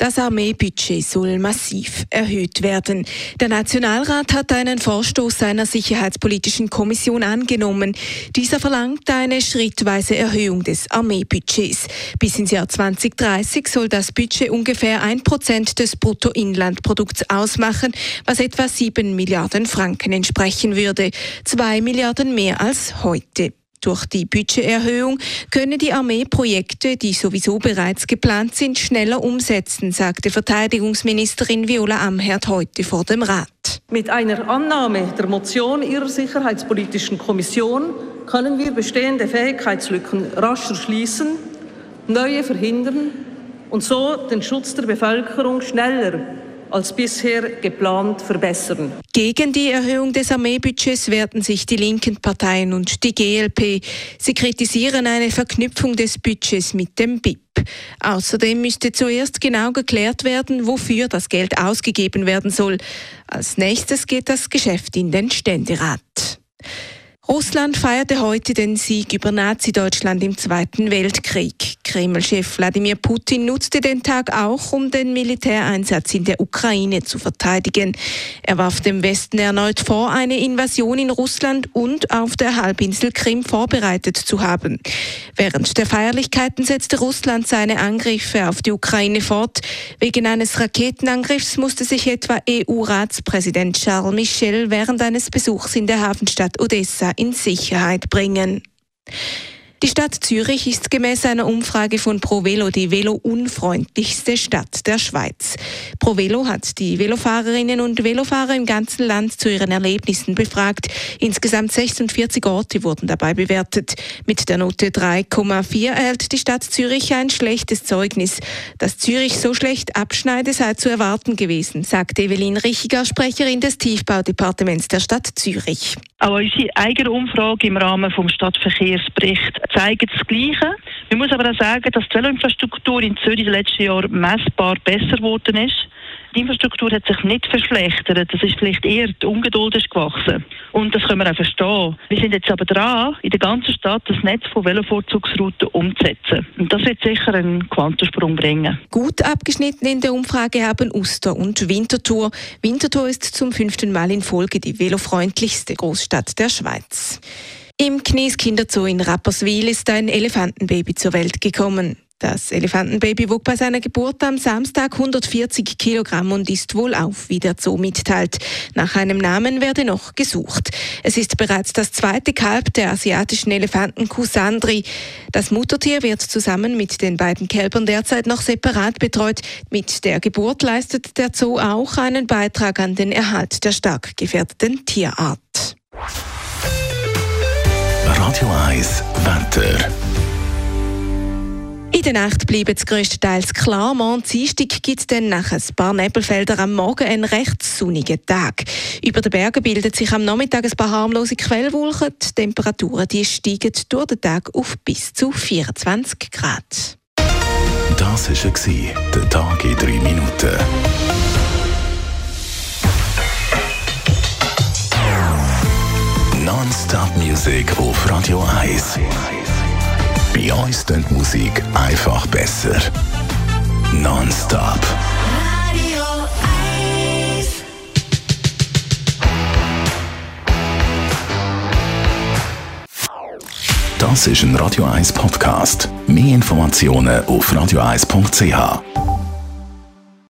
Das Armeebudget soll massiv erhöht werden. Der Nationalrat hat einen Vorstoß seiner Sicherheitspolitischen Kommission angenommen. Dieser verlangt eine schrittweise Erhöhung des Armeebudgets. Bis ins Jahr 2030 soll das Budget ungefähr ein Prozent des Bruttoinlandprodukts ausmachen, was etwa sieben Milliarden Franken entsprechen würde. Zwei Milliarden mehr als heute. Durch die Budgeterhöhung können die Armee Projekte, die sowieso bereits geplant sind, schneller umsetzen, sagte Verteidigungsministerin Viola Amherd heute vor dem Rat. Mit einer Annahme der Motion Ihrer Sicherheitspolitischen Kommission können wir bestehende Fähigkeitslücken rascher schließen, neue verhindern und so den Schutz der Bevölkerung schneller als bisher geplant verbessern. Gegen die Erhöhung des Armeebudgets wehrten sich die linken Parteien und die GLP. Sie kritisieren eine Verknüpfung des Budgets mit dem BIP. Außerdem müsste zuerst genau geklärt werden, wofür das Geld ausgegeben werden soll. Als nächstes geht das Geschäft in den Ständerat. Russland feierte heute den Sieg über Nazi-Deutschland im Zweiten Weltkrieg. Kreml-Chef Wladimir Putin nutzte den Tag auch, um den Militäreinsatz in der Ukraine zu verteidigen. Er warf dem Westen erneut vor, eine Invasion in Russland und auf der Halbinsel Krim vorbereitet zu haben. Während der Feierlichkeiten setzte Russland seine Angriffe auf die Ukraine fort. Wegen eines Raketenangriffs musste sich etwa EU-Ratspräsident Charles Michel während eines Besuchs in der Hafenstadt Odessa in Sicherheit bringen. Die Stadt Zürich ist gemäß einer Umfrage von ProVelo die Velo-unfreundlichste Stadt der Schweiz. ProVelo hat die Velofahrerinnen und Velofahrer im ganzen Land zu ihren Erlebnissen befragt. Insgesamt 46 Orte wurden dabei bewertet. Mit der Note 3,4 erhält die Stadt Zürich ein schlechtes Zeugnis. Dass Zürich so schlecht abschneide, sei zu erwarten gewesen, sagt Evelyn Richiger, Sprecherin des Tiefbaudepartements der Stadt Zürich. Auch unsere eigene Umfrage im Rahmen vom Stadtverkehrsbericht zeigt das Gleiche. Man muss aber auch sagen, dass die Veloinfrastruktur in Zürich in den letzten Jahren messbar besser geworden ist. Die Infrastruktur hat sich nicht verschlechtert. Das ist vielleicht eher die Ungeduld ist gewachsen. Und das können wir auch verstehen. Wir sind jetzt aber dran, in der ganzen Stadt das Netz von Velovorzugsrouten umzusetzen. Und das wird sicher einen Quantensprung bringen. Gut abgeschnitten in der Umfrage haben Uster und Winterthur. Winterthur ist zum fünften Mal in Folge die velofreundlichste Großstadt der Schweiz. Im Knies Kinderzoo in Rapperswil ist ein Elefantenbaby zur Welt gekommen. Das Elefantenbaby wog bei seiner Geburt am Samstag 140 Kilogramm und ist wohl auf, wie der Zoo mitteilt. Nach einem Namen werde noch gesucht. Es ist bereits das zweite Kalb der asiatischen Elefantenkuh Sandri. Das Muttertier wird zusammen mit den beiden Kälbern derzeit noch separat betreut. Mit der Geburt leistet der Zoo auch einen Beitrag an den Erhalt der stark gefährdeten Tierart. Radio 1 Wetter. In der Nacht bleibt es größtenteils klar. Morgen Dienstag gibt es dann nach ein paar Nebelfelder am Morgen einen recht sonnigen Tag. Über den Bergen bildet sich am Nachmittag ein paar harmlose Quellwolken. Die Temperaturen die steigen durch den Tag auf bis zu 24 Grad. Das war der Tag in drei Minuten. Non-Stop-Musik auf Radio 1. Bei uns klingt Musik einfach besser. Non-Stop. Radio 1. Das ist ein Radio 1 Podcast. Mehr Informationen auf radio1.ch.